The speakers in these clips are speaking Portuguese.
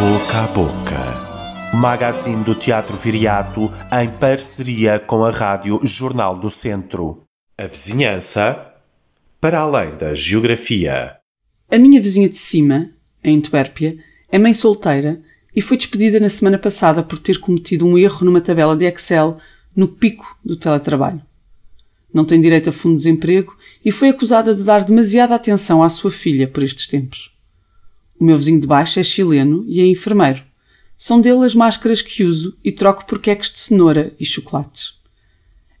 Boca a Boca. Magazine do Teatro Viriato em parceria com a Rádio Jornal do Centro. A vizinhança para além da geografia. A minha vizinha de cima, em Antuérpia, é mãe solteira e foi despedida na semana passada por ter cometido um erro numa tabela de Excel no pico do teletrabalho. Não tem direito a fundo de desemprego e foi acusada de dar demasiada atenção à sua filha por estes tempos. O meu vizinho de baixo é chileno e é enfermeiro. São dele as máscaras que uso e troco por queques de cenoura e chocolates.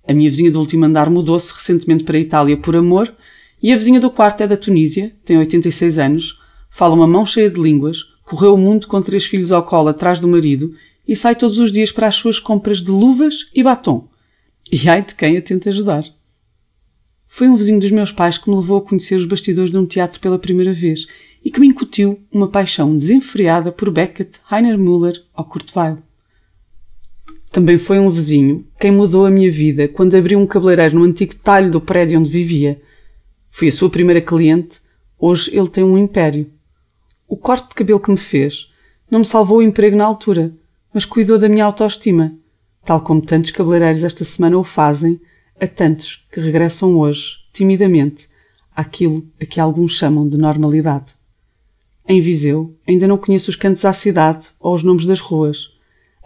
A minha vizinha do último andar mudou-se recentemente para a Itália por amor e a vizinha do quarto é da Tunísia, tem 86 anos, fala uma mão cheia de línguas, correu o mundo com três filhos ao colo atrás do marido e sai todos os dias para as suas compras de luvas e batom. E ai de quem a tenta ajudar. Foi um vizinho dos meus pais que me levou a conhecer os bastidores de um teatro pela primeira vez e que me incutiu uma paixão desenfreada por Beckett, Heiner Müller ou Kurt Weill. Também foi um vizinho quem mudou a minha vida quando abri um cabeleireiro no antigo talho do prédio onde vivia. Fui a sua primeira cliente, hoje ele tem um império. O corte de cabelo que me fez não me salvou o emprego na altura, mas cuidou da minha autoestima, tal como tantos cabeleireiros esta semana o fazem a tantos que regressam hoje, timidamente, àquilo a que alguns chamam de normalidade. Em Viseu, ainda não conheço os cantos à cidade ou os nomes das ruas.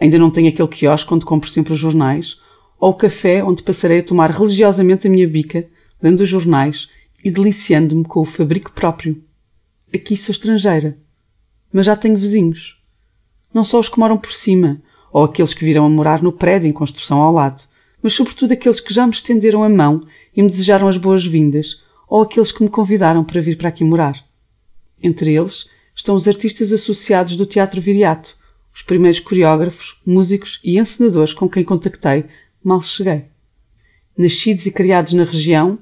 Ainda não tenho aquele quiosque onde compro sempre os jornais, ou o café onde passarei a tomar religiosamente a minha bica, lendo os jornais e deliciando-me com o fabrico próprio. Aqui sou estrangeira, mas já tenho vizinhos. Não só os que moram por cima, ou aqueles que virão a morar no prédio em construção ao lado, mas sobretudo aqueles que já me estenderam a mão e me desejaram as boas-vindas, ou aqueles que me convidaram para vir para aqui morar. Entre eles estão os artistas associados do Teatro Viriato, os primeiros coreógrafos, músicos e encenadores com quem contactei mal cheguei. Nascidos e criados na região,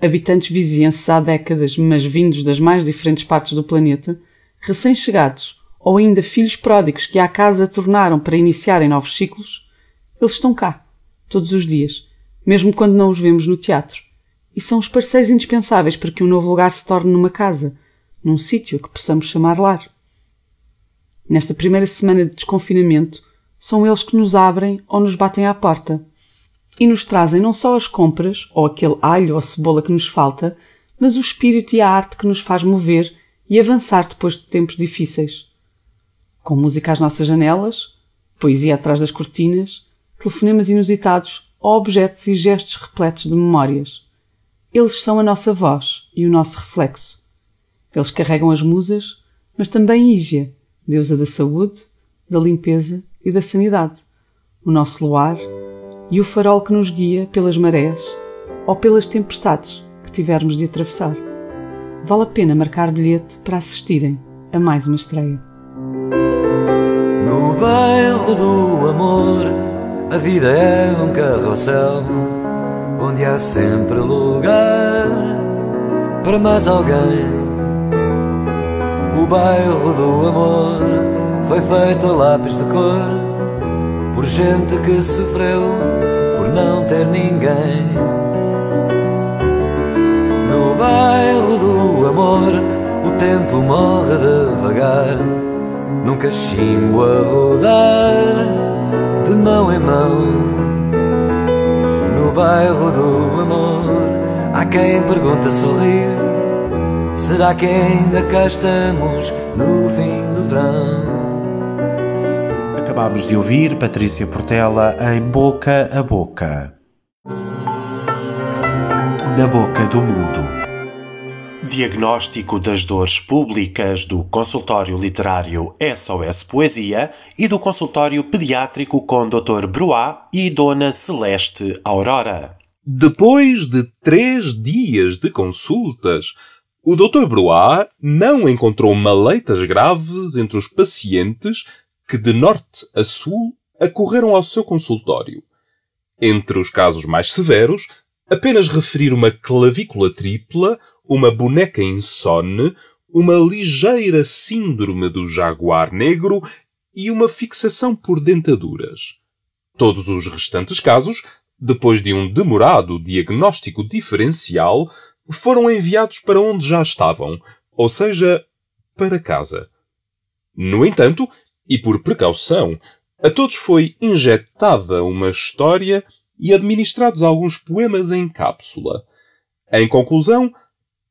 habitantes vizienses há décadas, mas vindos das mais diferentes partes do planeta, recém-chegados ou ainda filhos pródigos que à casa tornaram para iniciarem novos ciclos, eles estão cá, todos os dias, mesmo quando não os vemos no teatro, e são os parceiros indispensáveis para que um novo lugar se torne numa casa, num sítio que possamos chamar lar. Nesta primeira semana de desconfinamento, são eles que nos abrem ou nos batem à porta e nos trazem não só as compras ou aquele alho ou cebola que nos falta, mas o espírito e a arte que nos faz mover e avançar depois de tempos difíceis. Com música às nossas janelas, poesia atrás das cortinas, telefonemas inusitados ou objetos e gestos repletos de memórias. Eles são a nossa voz e o nosso reflexo. Eles carregam as musas, mas também Ígia, deusa da saúde, da limpeza e da sanidade, o nosso luar e o farol que nos guia pelas marés ou pelas tempestades que tivermos de atravessar. Vale a pena marcar bilhete para assistirem a mais uma estreia. No bairro do amor, a vida é um carrossel onde há sempre lugar para mais alguém o bairro do amor foi feito a lápis de cor por gente que sofreu por não ter ninguém. No bairro do amor o tempo morre devagar, num cachimbo a rodar de mão em mão. No bairro do amor há quem pergunta sorrir Será que ainda cá estamos no fim do verão? Acabámos de ouvir Patrícia Portela em Boca a Boca. Na Boca do Mundo. Diagnóstico das dores públicas do consultório literário SOS Poesia e do consultório pediátrico com Dr. Bruá e Dona Celeste Aurora. Depois de três dias de consultas, o Dr. Broá não encontrou maleitas graves entre os pacientes que de norte a sul acorreram ao seu consultório. Entre os casos mais severos, apenas referir uma clavícula tripla, uma boneca insone, uma ligeira síndrome do jaguar negro e uma fixação por dentaduras. Todos os restantes casos, depois de um demorado diagnóstico diferencial, foram enviados para onde já estavam, ou seja, para casa. No entanto, e por precaução, a todos foi injetada uma história e administrados alguns poemas em cápsula. Em conclusão,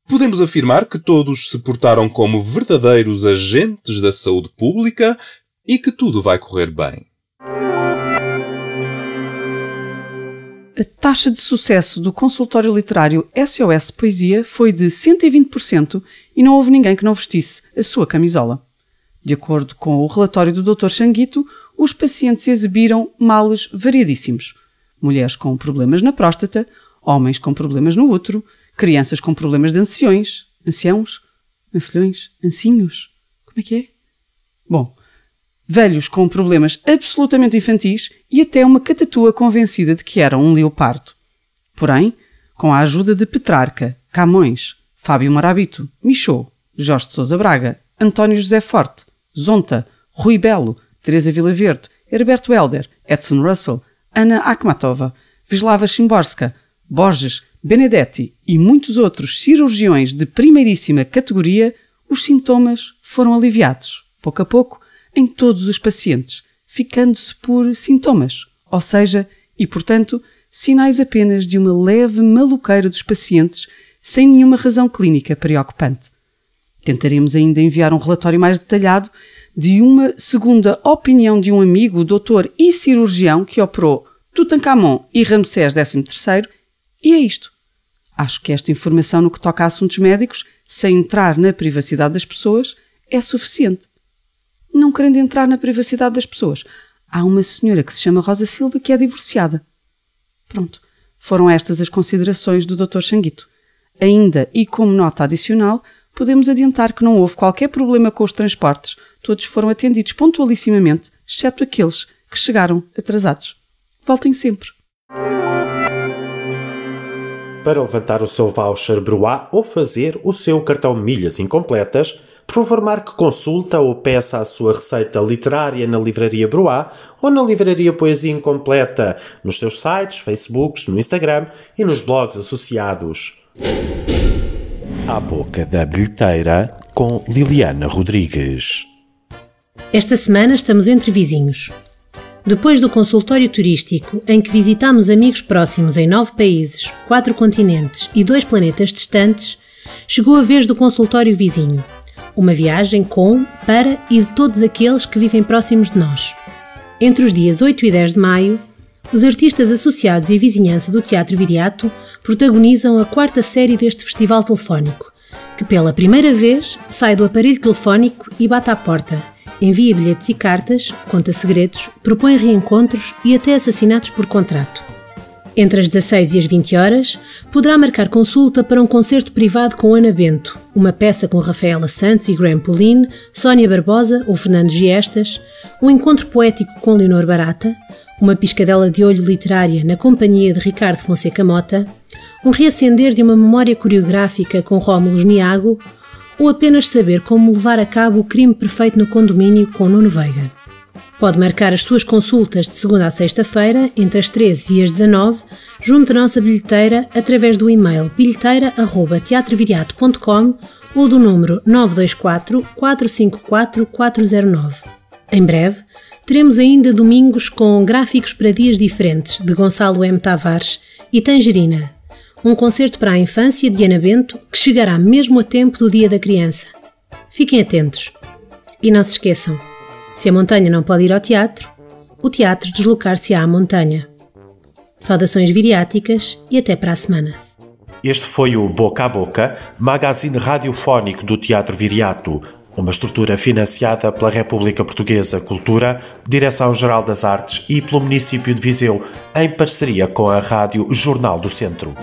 podemos afirmar que todos se portaram como verdadeiros agentes da saúde pública e que tudo vai correr bem. A taxa de sucesso do consultório literário SOS Poesia foi de 120% e não houve ninguém que não vestisse a sua camisola. De acordo com o relatório do Dr. Changuito, os pacientes exibiram males variadíssimos. Mulheres com problemas na próstata, homens com problemas no útero, crianças com problemas de anciões, anciãos, anciões, ancinhos. Como é que é? Bom, velhos com problemas absolutamente infantis e até uma catatua convencida de que era um leopardo. Porém, com a ajuda de Petrarca, Camões, Fábio Marabito, Michaud, Jorge de Sousa Braga, António José Forte, Zonta, Rui Belo, Teresa Vilaverde, Herberto Helder, Edson Russell, Ana Akhmatova, Vislava Szymborska, Borges, Benedetti e muitos outros cirurgiões de primeiríssima categoria, os sintomas foram aliviados, pouco a pouco, em todos os pacientes, ficando-se por sintomas, ou seja, e portanto, sinais apenas de uma leve maluqueira dos pacientes sem nenhuma razão clínica preocupante. Tentaremos ainda enviar um relatório mais detalhado de uma segunda opinião de um amigo, doutor e cirurgião que operou Tutankhamon e Ramsés XIII, e é isto. Acho que esta informação no que toca a assuntos médicos, sem entrar na privacidade das pessoas, é suficiente não querendo entrar na privacidade das pessoas. Há uma senhora que se chama Rosa Silva que é divorciada. Pronto. Foram estas as considerações do Dr. Changuito. Ainda, e como nota adicional, podemos adiantar que não houve qualquer problema com os transportes. Todos foram atendidos pontualissimamente, exceto aqueles que chegaram atrasados. Voltem sempre. Para levantar o seu voucher Broá ou fazer o seu cartão milhas incompletas, por favor marque consulta ou peça a sua receita literária na Livraria Broá ou na Livraria Poesia Incompleta, nos seus sites, Facebooks, no Instagram e nos blogs associados. À boca da bilheteira com Liliana Rodrigues. Esta semana estamos entre vizinhos. Depois do consultório turístico, em que visitamos amigos próximos em nove países, quatro continentes e dois planetas distantes, chegou a vez do consultório vizinho, uma viagem com, para e de todos aqueles que vivem próximos de nós. Entre os dias 8 e 10 de maio, os artistas associados e a vizinhança do Teatro Viriato protagonizam a quarta série deste festival telefónico, que pela primeira vez sai do aparelho telefónico e bate à porta, envia bilhetes e cartas, conta segredos, propõe reencontros e até assassinatos por contrato. Entre as 16 e as 20 horas, poderá marcar consulta para um concerto privado com Ana Bento, uma peça com Rafaela Santos e Graham Pauline, Sónia Barbosa ou Fernando Giestas, um encontro poético com Leonor Barata, uma piscadela de olho literária na companhia de Ricardo Fonseca Mota, um reacender de uma memória coreográfica com Rómulo Niago ou apenas saber como levar a cabo o crime perfeito no condomínio com Nuno Veiga. Pode marcar as suas consultas de segunda a sexta-feira, entre as 13 e as 19, junto à nossa bilheteira através do e-mail bilheteira.teatroviriato.com ou do número 924 454 409. Em breve, teremos ainda domingos com gráficos para dias diferentes de Gonçalo M. Tavares e Tangerina, um concerto para a infância de Ana Bento que chegará mesmo a tempo do Dia da Criança. Fiquem atentos. E não se esqueçam, se a montanha não pode ir ao teatro, o teatro deslocar-se-á à montanha. Saudações viriáticas e até para a semana. Este foi o Boca a Boca, magazine radiofónico do Teatro Viriato, uma estrutura financiada pela República Portuguesa Cultura, Direção-Geral das Artes e pelo município de Viseu, em parceria com a Rádio Jornal do Centro.